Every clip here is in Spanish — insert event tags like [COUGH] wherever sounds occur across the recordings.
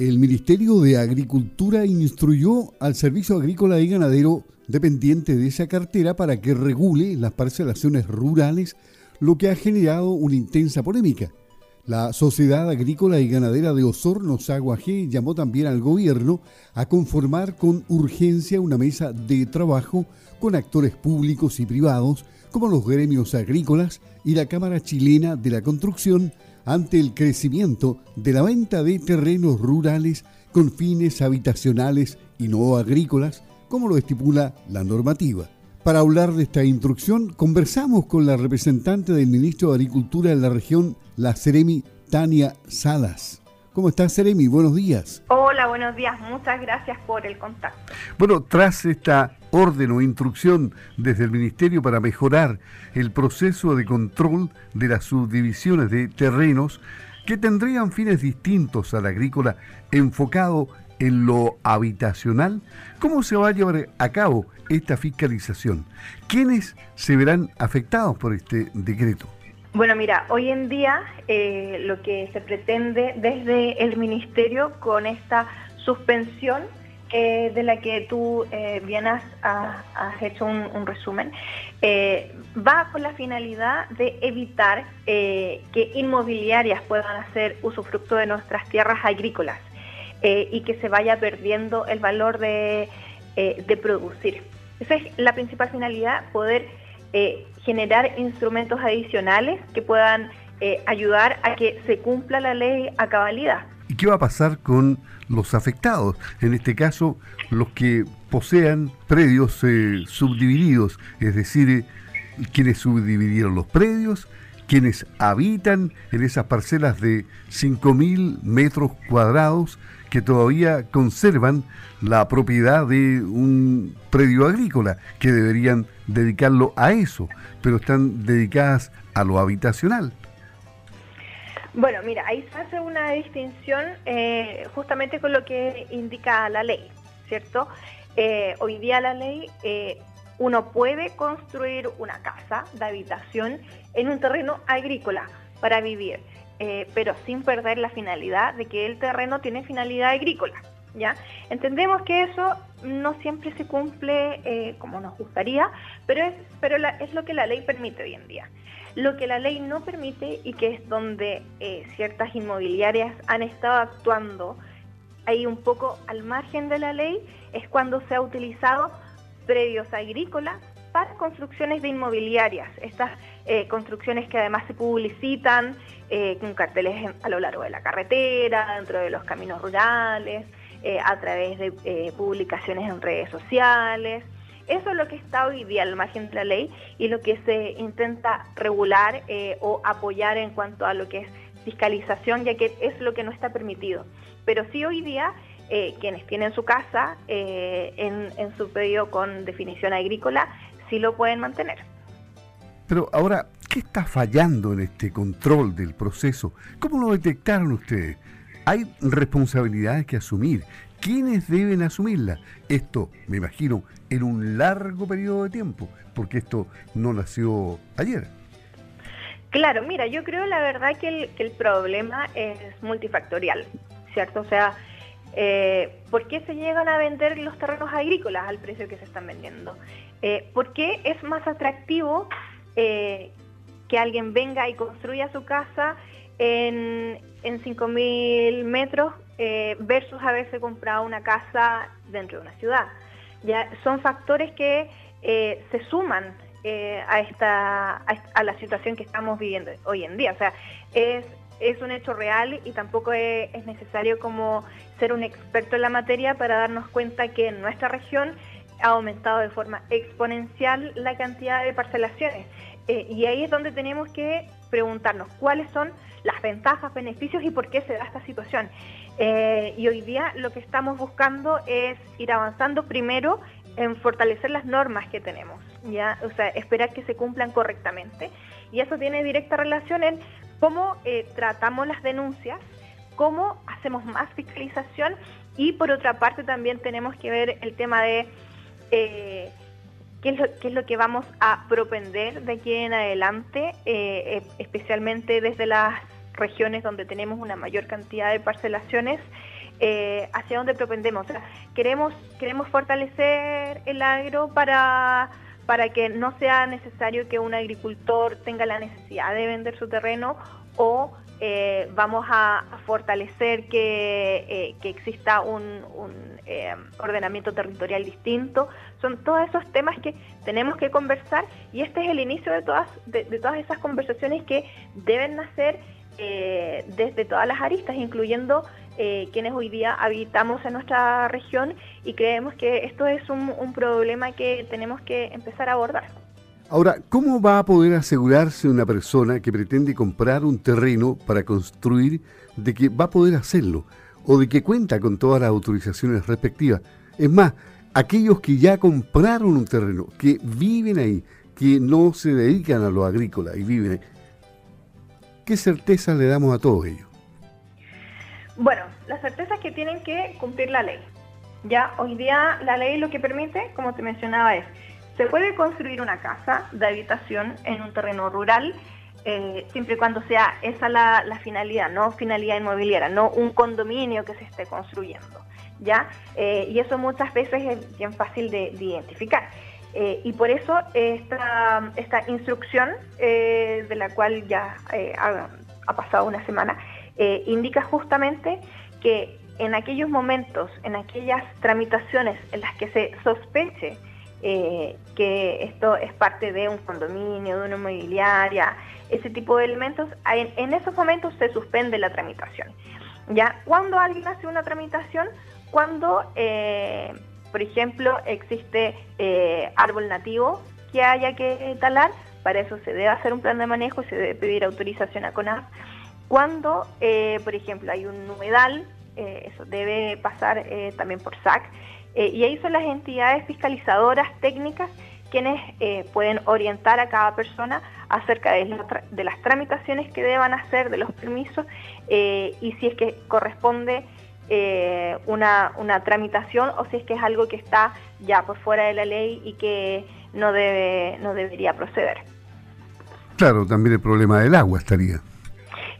El Ministerio de Agricultura instruyó al Servicio Agrícola y Ganadero dependiente de esa cartera para que regule las parcelaciones rurales, lo que ha generado una intensa polémica. La Sociedad Agrícola y Ganadera de Osorno, Saguajé, llamó también al gobierno a conformar con urgencia una mesa de trabajo con actores públicos y privados, como los gremios agrícolas y la Cámara Chilena de la Construcción, ante el crecimiento de la venta de terrenos rurales con fines habitacionales y no agrícolas, como lo estipula la normativa. Para hablar de esta instrucción, conversamos con la representante del ministro de Agricultura de la región, la Ceremi Tania Salas. ¿Cómo estás, Ceremi? Buenos días. Hola, buenos días. Muchas gracias por el contacto. Bueno, tras esta orden o instrucción desde el Ministerio para mejorar el proceso de control de las subdivisiones de terrenos que tendrían fines distintos al agrícola enfocado en lo habitacional, ¿cómo se va a llevar a cabo esta fiscalización? ¿Quiénes se verán afectados por este decreto? Bueno, mira, hoy en día eh, lo que se pretende desde el Ministerio con esta suspensión eh, de la que tú eh, bien has, hecho un, resumen, va con la finalidad de evitar que inmobiliarias puedan hacer usufructo de nuestras tierras agrícolas y que se vaya perdiendo el valor de, de producir. Esa es la principal finalidad, poder generar instrumentos adicionales que puedan eh, ayudar a que se cumpla la ley a cabalidad. ¿Y qué va a pasar con los afectados? En este caso, los que posean predios eh, subdivididos, es decir, quienes subdividieron los predios, quienes habitan en esas parcelas de 5.000 metros cuadrados que todavía conservan la propiedad de un predio agrícola, que deberían dedicarlo a eso, pero están dedicadas a lo habitacional. Bueno, mira, ahí se hace una distinción eh, justamente con lo que indica la ley, ¿cierto? Eh, hoy día la ley, eh, uno puede construir una casa de habitación en un terreno agrícola para vivir, pero sin perder la finalidad de que el terreno tiene finalidad agrícola. ¿Ya? Entendemos que eso no siempre se cumple como nos gustaría, pero es lo que la ley permite hoy en día. Lo que la ley no permite y que es donde eh, ciertas inmobiliarias han estado actuando ahí un poco al margen de la ley, es cuando se ha utilizado predios agrícolas para construcciones de inmobiliarias. Estas eh, construcciones que además se publicitan con carteles a lo largo de la carretera, dentro de los caminos rurales. Eh, a través de eh, publicaciones en redes sociales. Eso es lo que está hoy día al margen de la ley y lo que se intenta regular eh, o apoyar en cuanto a lo que es fiscalización, ya que es lo que no está permitido. Pero sí hoy día quienes tienen su casa en, en su pedido con definición agrícola, sí lo pueden mantener. Pero ahora, ¿qué está fallando en este control del proceso? ¿Cómo lo detectaron ustedes? hay responsabilidades que asumir. ¿Quiénes deben asumirlas? Esto, me imagino, en un largo periodo de tiempo, porque esto no nació ayer. Claro, mira, yo creo la verdad que el, problema es multifactorial, ¿cierto? O sea, eh, ¿por qué se llegan a vender los terrenos agrícolas al precio que se están vendiendo? Eh, ¿Por qué es más atractivo eh, que alguien venga y construya su casa en, en 5.000 metros eh, versus haberse comprado una casa dentro de una ciudad. Ya son factores que eh, se suman eh, a esta a, la situación que estamos viviendo hoy en día. O sea, es, es un hecho real y tampoco es, es, necesario como ser un experto en la materia para darnos cuenta que en nuestra región ha aumentado de forma exponencial la cantidad de parcelaciones. y ahí es donde tenemos que preguntarnos cuáles son las ventajas, beneficios y por qué se da esta situación. Eh, y hoy día lo que estamos buscando es ir avanzando primero en fortalecer las normas que tenemos, ya, o sea, esperar que se cumplan correctamente. Y eso tiene directa relación en cómo eh, tratamos las denuncias, cómo hacemos más fiscalización y por otra parte también tenemos que ver el tema de eh, qué es, lo, que vamos a propender de aquí en adelante, especialmente desde las regiones donde tenemos una mayor cantidad de parcelaciones, eh, hacia dónde propendemos. queremos, queremos fortalecer el agro para, para que no sea necesario que un agricultor tenga la necesidad de vender su terreno o eh, vamos a, fortalecer que, eh, exista un, ordenamiento territorial distinto. Son todos esos temas que tenemos que conversar y este es el inicio de todas, de, todas esas conversaciones que deben nacer desde todas las aristas, incluyendo quienes hoy día habitamos en nuestra región y creemos que esto es un problema que tenemos que empezar a abordar. Ahora, ¿cómo va a poder asegurarse una persona que pretende comprar un terreno para construir de que va a poder hacerlo o de que cuenta con todas las autorizaciones respectivas? Es más, aquellos que ya compraron un terreno, que viven ahí, que no se dedican a lo agrícola y viven ahí, ¿qué certeza le damos a todos ellos? Bueno, la certeza es que tienen que cumplir la ley. Ya hoy día la ley lo que permite, como te mencionaba, es se puede construir una casa de habitación en un terreno rural eh, siempre y cuando sea esa la, finalidad, no finalidad inmobiliaria, no un condominio que se esté construyendo. ¿ya? Eh, y eso muchas veces es bien fácil de, identificar. Eh, y por eso esta, esta instrucción, de la cual ya ha, ha, pasado una semana, indica justamente que en aquellos momentos, en aquellas tramitaciones en las que se sospeche eh, que esto es parte de un condominio, de una inmobiliaria, ese tipo de elementos, en, esos momentos se suspende la tramitación. ¿Ya? Cuando alguien hace una tramitación, cuando, eh, por ejemplo, existe eh, árbol nativo que haya que talar, para eso se debe hacer un plan de manejo y se debe pedir autorización a CONAF. Cuando, por ejemplo, hay un humedal, eso debe pasar también por SAC. Eh, y ahí son las entidades fiscalizadoras técnicas quienes eh, pueden orientar a cada persona acerca de, las tramitaciones que deban hacer, de los permisos, eh, y si es que corresponde una, tramitación o si es que es algo que está ya por fuera de la ley y que no, debe, no debería proceder. Claro, también el problema del agua estaría.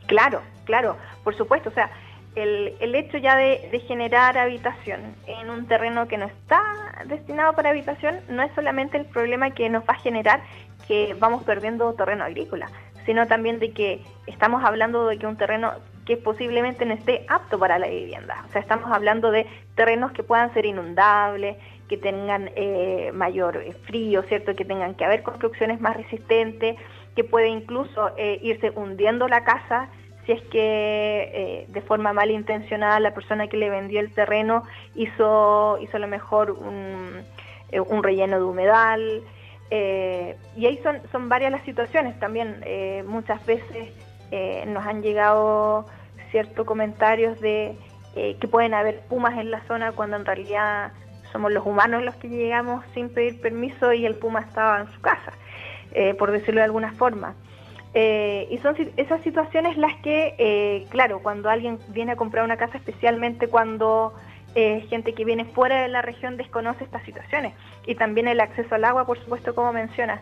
Claro, claro, por supuesto. O sea, el, hecho ya de, generar habitación en un terreno que no está destinado para habitación no es solamente el problema que nos va a generar que vamos perdiendo terreno agrícola, sino también de que estamos hablando de que un terreno que posiblemente no esté apto para la vivienda. O sea, estamos hablando de terrenos que puedan ser inundables, que tengan eh, mayor eh, frío, ¿cierto? Que tengan que haber construcciones más resistentes, que puede incluso eh, irse hundiendo la casa si es que de forma malintencionada la persona que le vendió el terreno hizo, hizo a lo mejor un, eh, relleno de humedal. Y ahí son, son varias las situaciones también. muchas veces nos han llegado ciertos comentarios de que pueden haber pumas en la zona cuando en realidad somos los humanos los que llegamos sin pedir permiso y el puma estaba en su casa, por decirlo de alguna forma. Eh, y son esas situaciones las que, eh, claro, cuando alguien viene a comprar una casa, especialmente cuando eh, gente que viene fuera de la región desconoce estas situaciones. Y también el acceso al agua, por supuesto, como mencionas.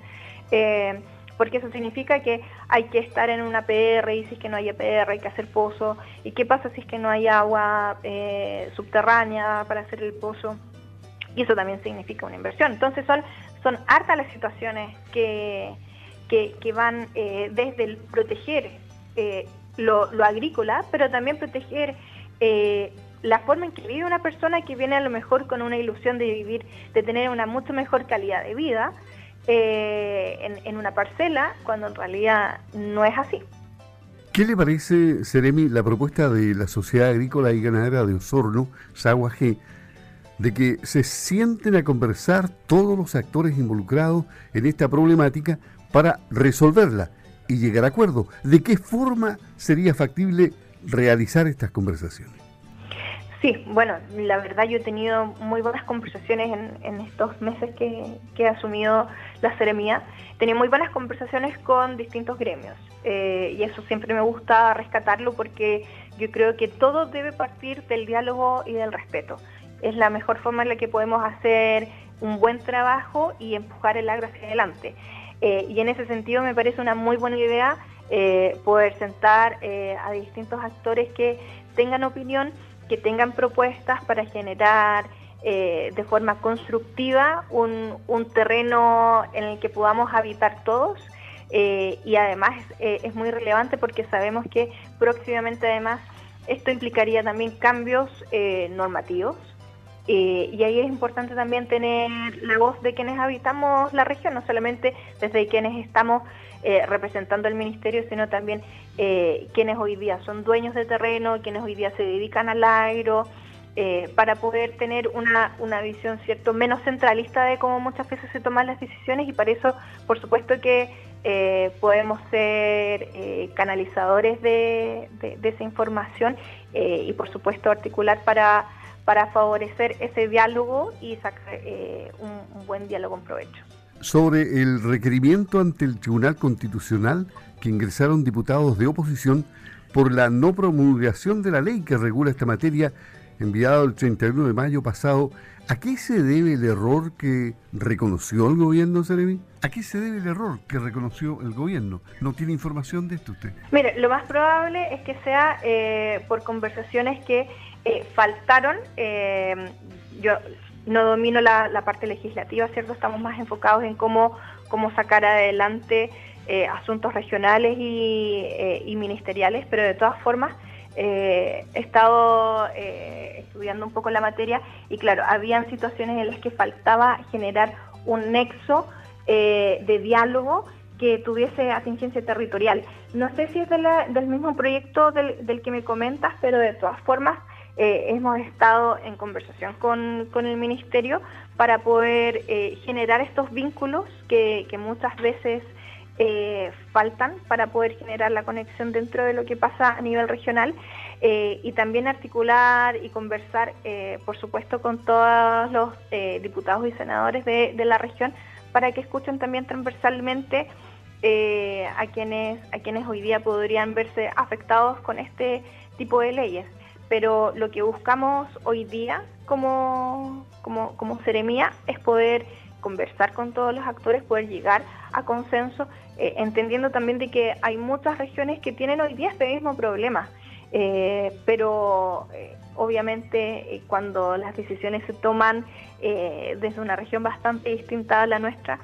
Porque eso significa que hay que estar en una PR y si es que no hay PR hay que hacer pozo. ¿Y qué pasa si es que no hay agua subterránea para hacer el pozo? Y eso también significa una inversión. Entonces son, son hartas las situaciones que, que, van eh, desde el proteger eh, lo, agrícola, pero también proteger eh, la forma en que vive una persona que viene a lo mejor con una ilusión de vivir, de tener una mucho mejor calidad de vida en, una parcela, cuando en realidad no es así. ¿Qué le parece, Seremi, la propuesta de la Sociedad Agrícola y Ganadera de Osorno, SAGUA G, de que se sienten a conversar todos los actores involucrados en esta problemática para resolverla y llegar a acuerdo. ¿De qué forma sería factible realizar estas conversaciones? Sí, bueno, la verdad yo he tenido muy buenas conversaciones en, estos meses que, he asumido la seremía. He tenido muy buenas conversaciones con distintos gremios eh, y eso siempre me gusta rescatarlo porque yo creo que todo debe partir del diálogo y del respeto. Es la mejor forma en la que podemos hacer un buen trabajo y empujar el agro hacia adelante. Eh, y en ese sentido me parece una muy buena idea eh, poder sentar a distintos actores que tengan opinión, que tengan propuestas para generar de forma constructiva un, un, terreno en el que podamos habitar todos. Y además es muy relevante porque sabemos que próximamente además esto implicaría también cambios normativos eh, y ahí es importante también tener la voz de quienes habitamos la región, no solamente desde quienes estamos eh, representando el ministerio, sino también eh, quienes hoy día son dueños de terreno, quienes hoy día se dedican al agro, para poder tener una, una visión cierto menos centralista de cómo muchas veces se toman las decisiones y para eso, por supuesto que podemos ser canalizadores de, de, esa información y por supuesto articular para para favorecer ese diálogo y sacar eh, un, buen diálogo en provecho. Sobre el requerimiento ante el Tribunal Constitucional que ingresaron diputados de oposición por la no promulgación de la ley que regula esta materia, enviado el 31 de mayo pasado, ¿a qué se debe el error que reconoció el gobierno, Seremi? ¿A qué se debe el error que reconoció el gobierno? ¿No tiene información de esto usted? Mire, lo más probable es que sea eh, por conversaciones que eh, faltaron. Eh, yo no domino la, parte legislativa, ¿cierto? Estamos más enfocados en cómo, cómo sacar adelante eh, asuntos regionales y, ministeriales, pero de todas formas he estado estudiando un poco la materia y claro, habían situaciones en las que faltaba generar un nexo de diálogo que tuviese atingencia territorial. No sé si es del mismo proyecto del, del, que me comentas, pero de todas formas eh, hemos estado en conversación con, el Ministerio para poder eh, generar estos vínculos que, muchas veces eh, faltan para poder generar la conexión dentro de lo que pasa a nivel regional y también articular y conversar, por supuesto, con todos los diputados y senadores de, la región para que escuchen también transversalmente a quienes hoy día podrían verse afectados con este tipo de leyes pero lo que buscamos hoy día como, como, como Seremía es poder conversar con todos los actores, poder llegar a consenso, eh, entendiendo también de que hay muchas regiones que tienen hoy día este mismo problema, eh, pero eh, obviamente cuando las decisiones se toman desde una región bastante distinta a la nuestra,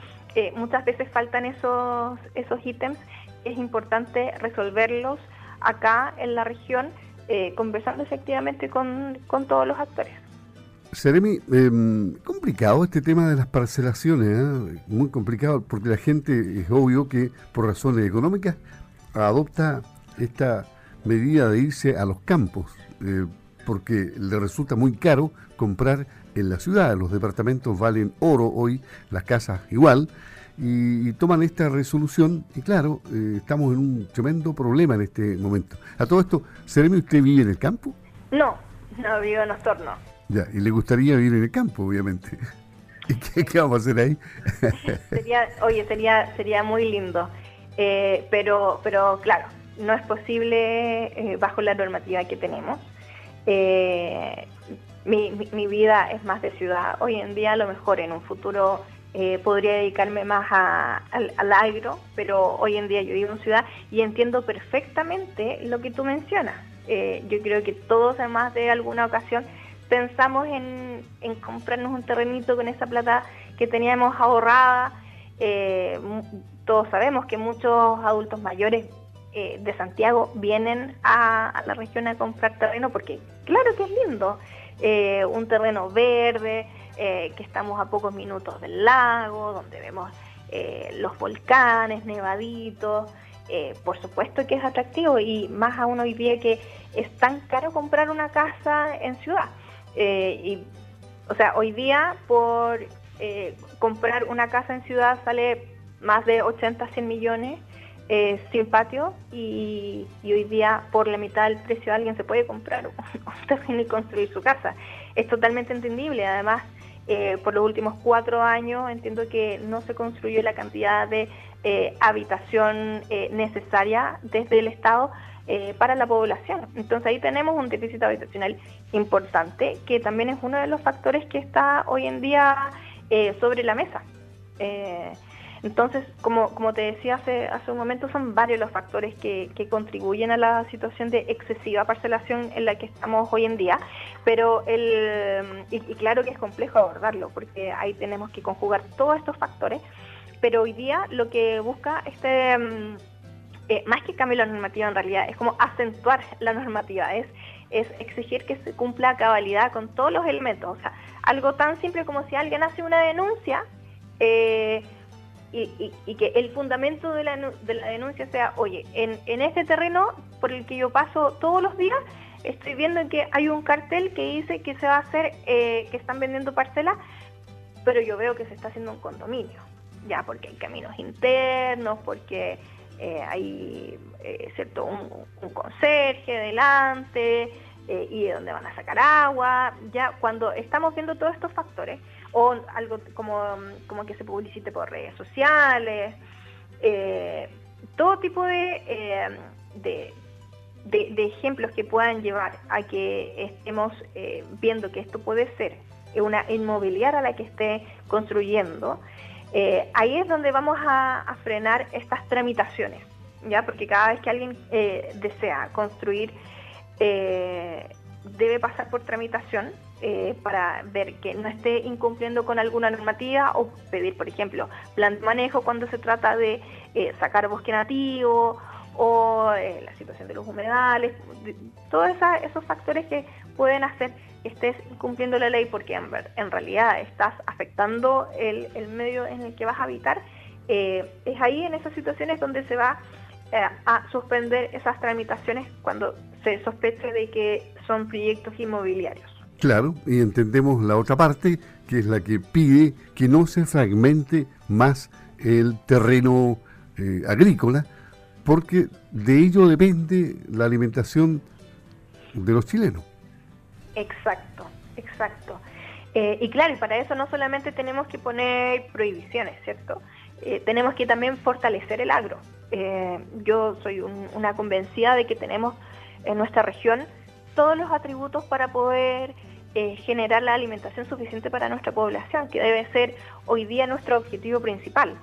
muchas veces faltan esos, esos ítems, es importante resolverlos acá en la región eh, conversando efectivamente con, todos los actores. Seremi, eh, complicado este tema de las parcelaciones, ¿eh? muy complicado porque la gente es obvio que por razones económicas adopta esta medida de irse a los campos, eh, porque le resulta muy caro comprar en la ciudad. Los departamentos valen oro hoy, las casas igual, y, toman esta resolución y claro, eh, estamos en un tremendo problema en este momento. A todo esto, ¿Seremi usted vive en el campo? No, no vivo en Osorno. Ya, y le gustaría vivir en el campo, obviamente. [LAUGHS] ¿Y qué, vamos a hacer ahí? [LAUGHS] sería, oye, sería, sería muy lindo, eh, pero, pero claro, no es posible eh, bajo la normativa que tenemos. mi, mi, vida es más de ciudad. Hoy en día, a lo mejor en un futuro eh, podría dedicarme más al, agro, pero hoy en día yo vivo en ciudad y entiendo perfectamente lo que tú mencionas. Eh, yo creo que todos, además de alguna ocasión, pensamos en, comprarnos un terrenito con esa plata que teníamos ahorrada. Eh, todos sabemos que muchos adultos mayores de Santiago vienen a, la región a comprar terreno porque claro que es lindo, un terreno verde, eh, que estamos a pocos minutos del lago, donde vemos eh, los volcanes, nevaditos. Eh, por supuesto que es atractivo y más aún hoy día que es tan caro comprar una casa en ciudad. y, o sea, hoy día por comprar una casa en ciudad sale más de 80, 100 millones sin patio y, hoy día por la mitad del precio alguien se puede comprar [LAUGHS] un terreno y construir su casa. Es totalmente entendible, además eh, por los últimos cuatro años entiendo que no se construyó la cantidad de eh, habitación eh, necesaria desde el Estado para la población. Entonces ahí tenemos un déficit habitacional importante, que también es uno de los factores que está hoy en día sobre la mesa. Entonces, como, como te decía hace, hace un momento, son varios los factores que, que contribuyen a la situación de excesiva parcelación en la que estamos hoy en día, pero el, y, claro que es complejo abordarlo, porque ahí tenemos que conjugar todos estos factores, pero hoy día lo que busca este... Mm, eh, más que cambiar la normativa en realidad, es como acentuar la normativa, es, es exigir que se cumpla cabalidad con todos los elementos. O sea, algo tan simple como si alguien hace una denuncia, eh, y, que el fundamento de la, de la denuncia sea, oye, en, en este terreno por el que yo paso todos los días, estoy viendo que hay un cartel que dice que se va a hacer, eh, que están vendiendo parcelas, pero yo veo que se está haciendo un condominio, ya, porque hay caminos internos, porque eh, hay, eh, ¿cierto?, un, conserje delante, y de dónde van a sacar agua, ya, cuando estamos viendo todos estos factores, o algo como, como que se publicite por redes sociales, eh, todo tipo eh, de, de, ejemplos que puedan llevar a que estemos eh, viendo que esto puede ser una inmobiliaria a la que esté construyendo, ahí es donde vamos a, a, frenar estas tramitaciones, ¿ya? porque cada vez que alguien desea construir debe pasar por tramitación eh, para ver que no esté incumpliendo con alguna normativa o pedir, por ejemplo, plan de manejo cuando se trata de eh, sacar bosque nativo o eh, la situación de los humedales, todos esos factores que pueden hacer que estés incumpliendo la ley porque en, realidad estás afectando el, el, medio en el que vas a habitar, es ahí en esas situaciones donde se va a suspender esas tramitaciones cuando se sospeche de que son proyectos inmobiliarios. Claro, y entendemos la otra parte, que es la que pide que no se fragmente más el terreno eh, agrícola, porque de ello depende la alimentación de los chilenos. Exacto, exacto. Eh, y claro, y para eso no solamente tenemos que poner prohibiciones, ¿cierto? Eh, tenemos que también fortalecer el agro. yo soy una convencida de que tenemos en nuestra región todos los atributos para poder eh, generar la alimentación suficiente para nuestra población, que debe ser hoy día nuestro objetivo principal.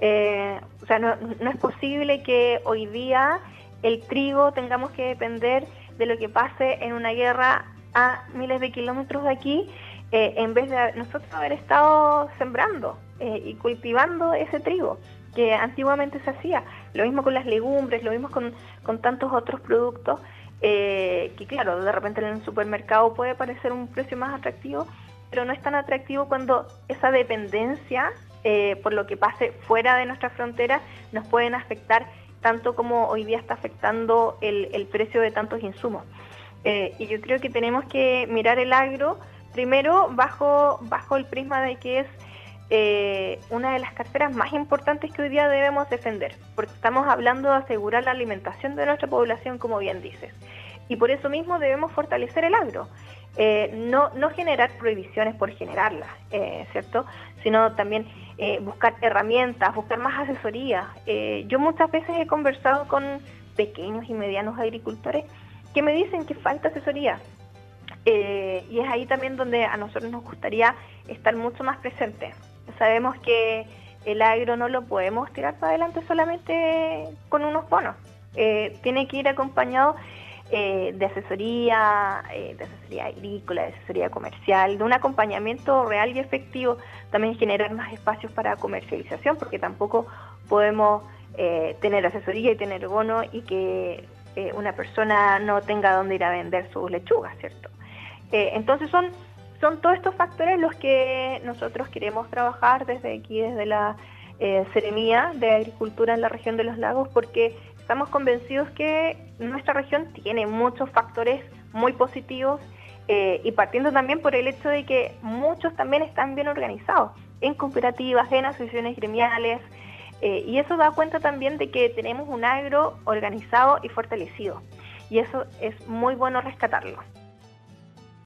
Eh, o sea, no, es posible que hoy día el trigo tengamos que depender de lo que pase en una guerra a miles de kilómetros de aquí, eh, en vez de nosotros haber estado sembrando y cultivando ese trigo que antiguamente se hacía. Lo mismo con las legumbres, lo mismo con, con tantos otros productos eh, que claro, de repente en el supermercado puede parecer un precio más atractivo, pero no es tan atractivo cuando esa dependencia eh, por lo que pase fuera de nuestras fronteras nos pueden afectar tanto como hoy día está afectando el, precio de tantos insumos. Eh, y yo creo que tenemos que mirar el agro primero bajo, bajo el prisma de que es una de las carteras más importantes que hoy día debemos defender, porque estamos hablando de asegurar la alimentación de nuestra población, como bien dices y por eso mismo debemos fortalecer el agro. Eh, no, no generar prohibiciones por generarlas, eh, ¿cierto? Sino también eh, buscar herramientas, buscar más asesoría. yo muchas veces he conversado con pequeños y medianos agricultores que me dicen que falta asesoría. y es ahí también donde a nosotros nos gustaría estar mucho más presentes. Sabemos que el agro no lo podemos tirar para adelante solamente con unos bonos. tiene que ir acompañado eh, de asesoría, eh, de asesoría agrícola, de asesoría comercial, de un acompañamiento real y efectivo, también generar más espacios para comercialización, porque tampoco podemos eh, tener asesoría y tener bono y que una persona no tenga dónde ir a vender sus lechugas, ¿cierto? entonces son, son todos estos factores los que nosotros queremos trabajar desde aquí, desde la Seremía de Agricultura en la región de los lagos, porque estamos convencidos que nuestra región tiene muchos factores muy positivos eh, y partiendo también por el hecho de que muchos también están bien organizados en cooperativas, en asociaciones gremiales, eh, y eso da cuenta también de que tenemos un agro organizado y fortalecido, y eso es muy bueno rescatarlo.